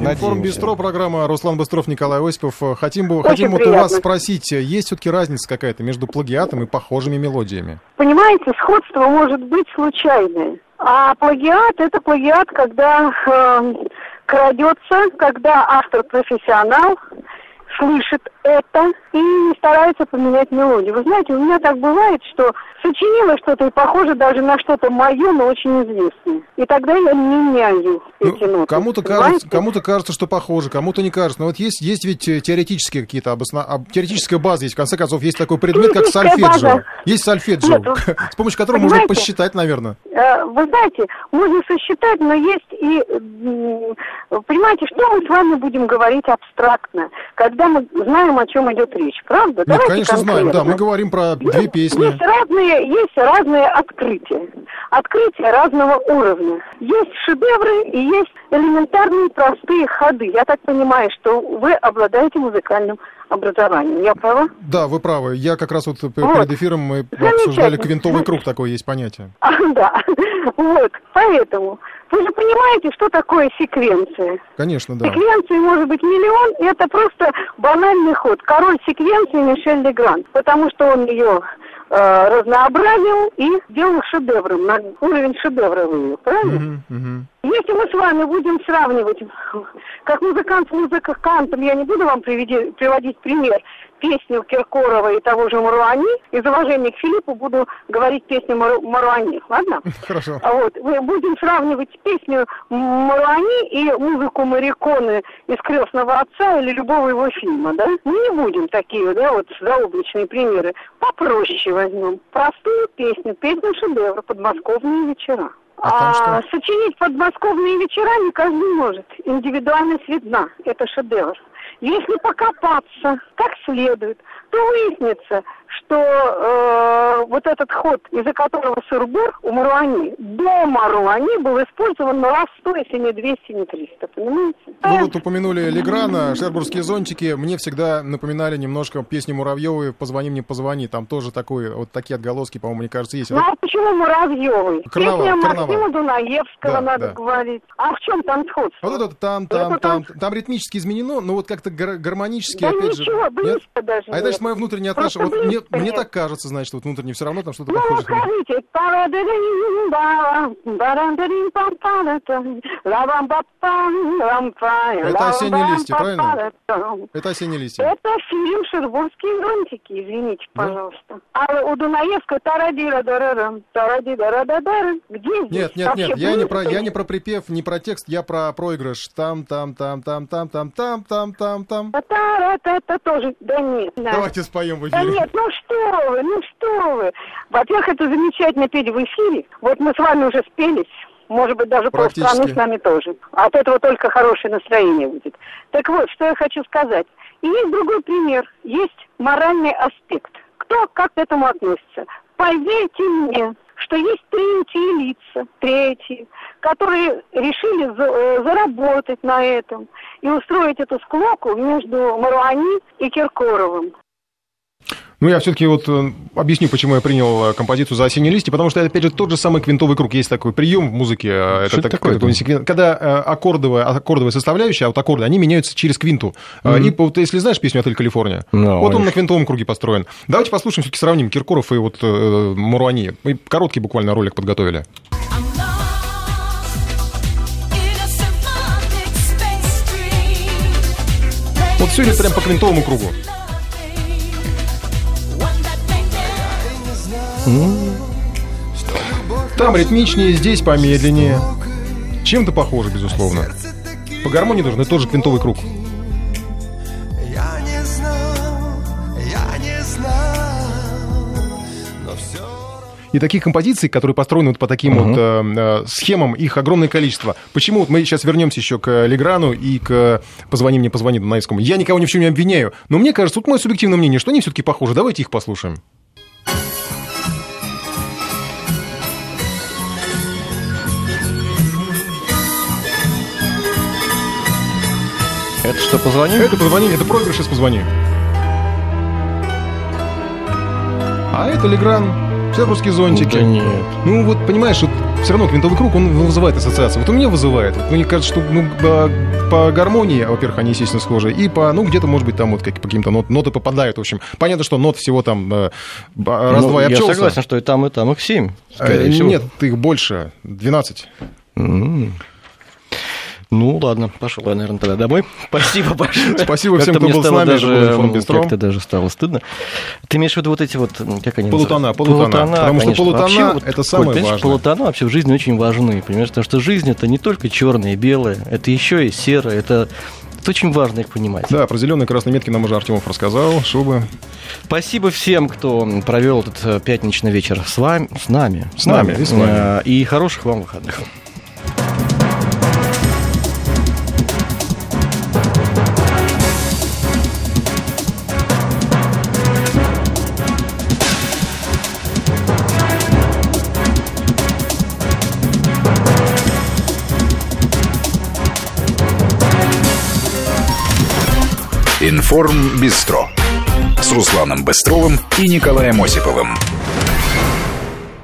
Информ Бистро, программа Руслан Быстров, Николай Осипов. Хотим, бы, хотим вот у вас спросить, есть все-таки разница какая-то между плагиатом и похожими мелодиями? Понимаете, сходство может быть случайное. А плагиат – это плагиат, когда э, крадется, когда автор профессионал, слышит это и старается поменять мелодию. Вы знаете, у меня так бывает, что сочинила что-то и похоже даже на что-то мое, но очень известное. И тогда я меняю ну, эти ноты. Кому-то кажется, кому-то кажется, что похоже, кому-то не кажется. Но вот есть, есть ведь э, теоретические какие-то обосна... теоретическая база есть. В конце концов, есть такой предмет, как сольфеджио. База. Есть сольфеджио, Нет, с помощью которого можно посчитать, наверное. Э, вы знаете, можно сосчитать, но есть и... Понимаете, что мы с вами будем говорить абстрактно, когда мы знаем, о чем идет речь, правда? Нет, Давайте конечно, конкретно. знаем, да, мы говорим про две песни. Есть разные, есть разные открытия. Открытия разного уровня. Есть шедевры и есть элементарные простые ходы. Я так понимаю, что вы обладаете музыкальным образованием. Я права? Да, вы правы. Я как раз вот, вот. перед эфиром мы обсуждали квинтовый круг, такое есть понятие. А, да, вот, поэтому. Вы же понимаете, что такое секвенция? Конечно, да. Секвенции может быть миллион, и это просто банальный ход. Король секвенции Мишель Легранд, потому что он ее э, разнообразил и делал шедевром, на уровень шедевра вывел, правильно? Uh-huh, uh-huh. Если мы с вами будем сравнивать, как музыкант с музыкантом, я не буду вам приведи, приводить пример, песню Киркорова и того же Маруани, из уважения к Филиппу буду говорить песню Мару, Маруани, ладно? Хорошо. А вот, мы будем сравнивать песню Маруани и музыку Мариконы из «Крестного отца» или любого его фильма, да? Мы не будем такие, да, вот заоблачные примеры. Попроще возьмем. Простую песню, песню шедевра «Подмосковные вечера». А, а сочинить подмосковные вечера не каждый может. Индивидуальность видна. Это шедевр. Если покопаться как следует, то выяснится, что э, вот этот ход, из-за которого сырбор у Маруани, до Маруани был использован на раз 100, если не 200, не 300, понимаете? Вы вот упомянули Леграна, шербургские зонтики. Мне всегда напоминали немножко песни Муравьевой «Позвони мне, позвони». Там тоже такой, вот такие отголоски, по-моему, мне кажется, есть. Ну а почему Муравьевой? Карнавал, Песня карнавал. Максима Дунаевского надо да. говорить. А в чем там сходство? Вот это там, там, это там, там, там ритмически изменено, но вот как-то гармонически, да опять ничего, же. Близко нет? даже а это значит мое внутреннее отношение. Вот мне, мне так кажется, значит, вот внутренне все равно там что-то ну, похоже. скажите. Это осенние листья, правильно? Это осенние листья. Это фильм «Шербургские зонтики», извините, пожалуйста. А у Дунаевского тарадира дарарам, тарадира дарарам. Где здесь? Нет, нет, нет, я не про, я не про припев, не про текст, я про проигрыш. Там, там, там, там, там, там, там, там, там, там. Это тоже, да нет. Давайте споем в эфире. Да нет, ну что вы, ну что вы. Во-первых, это замечательно петь в эфире. Вот мы с вами уже спелись. Может быть, даже полстраны с нами тоже. От этого только хорошее настроение будет. Так вот, что я хочу сказать. И есть другой пример. Есть моральный аспект. Кто как к этому относится? Поверьте мне, что есть третьи лица, третьи, которые решили за, э, заработать на этом и устроить эту склоку между Маруани и Киркоровым. Ну, я все-таки вот э, объясню, почему я принял э, композицию за осенние листья, потому что это, опять же, тот же самый квинтовый круг. Есть такой прием в музыке. Э, что это, это такое? Такой, когда аккордовая, аккордовая составляющая, а вот аккорды, они меняются через квинту. Mm-hmm. И вот если знаешь песню «Отель Калифорния», no, вот он на квинтовом круге построен. Давайте послушаем, все-таки сравним Киркоров и вот э, Муруани. Мы короткий буквально ролик подготовили. Вот все идет прям по квинтовому кругу. Там ритмичнее, здесь помедленнее. Чем-то похоже, безусловно. По гармонии должен это тоже квинтовый круг. И таких композиций, которые построены вот по таким uh-huh. вот э, схемам, их огромное количество. Почему? Вот мы сейчас вернемся еще к Леграну и к «Позвони мне, позвони» Дунаевскому. Я никого ни в чем не обвиняю, но мне кажется, вот мое субъективное мнение, что они все-таки похожи. Давайте их послушаем. Это что, позвони? Это позвони, это проигрыш из позвони. А это Легран, все русские зонтики. Да нет. Ну вот, понимаешь, вот все равно квинтовый круг, он вызывает ассоциации. Вот у меня вызывает. Вот, мне кажется, что ну, по, по гармонии, во-первых, они, естественно, схожи, и по, ну, где-то, может быть, там вот как, по каким-то нот, ноты попадают, в общем. Понятно, что нот всего там э, раз-два ну, и обчелся. Я согласен, что и там, и там их семь, скорее э, всего. Нет, их больше, 12. Mm-hmm. Ну, ладно, пошел я, наверное, тогда домой. Спасибо большое. Спасибо всем, кто был с нами. Даже, как-то даже стало стыдно. Ты имеешь в виду вот эти вот, как они Полутона, полутона. полутона потому конечно. что полутона вообще, это самое Коль, важное. полутона вообще в жизни очень важны, понимаешь, потому что жизнь это не только черное и белое, это еще и серое, это это очень важно их понимать. Да, про зеленые красные метки нам уже Артемов рассказал. Шубы. Спасибо всем, кто провел этот э, пятничный вечер с вами, с нами. С нами, и с вами. Э, и хороших вам выходных. Информ Бистро с Русланом Быстровым и Николаем Осиповым.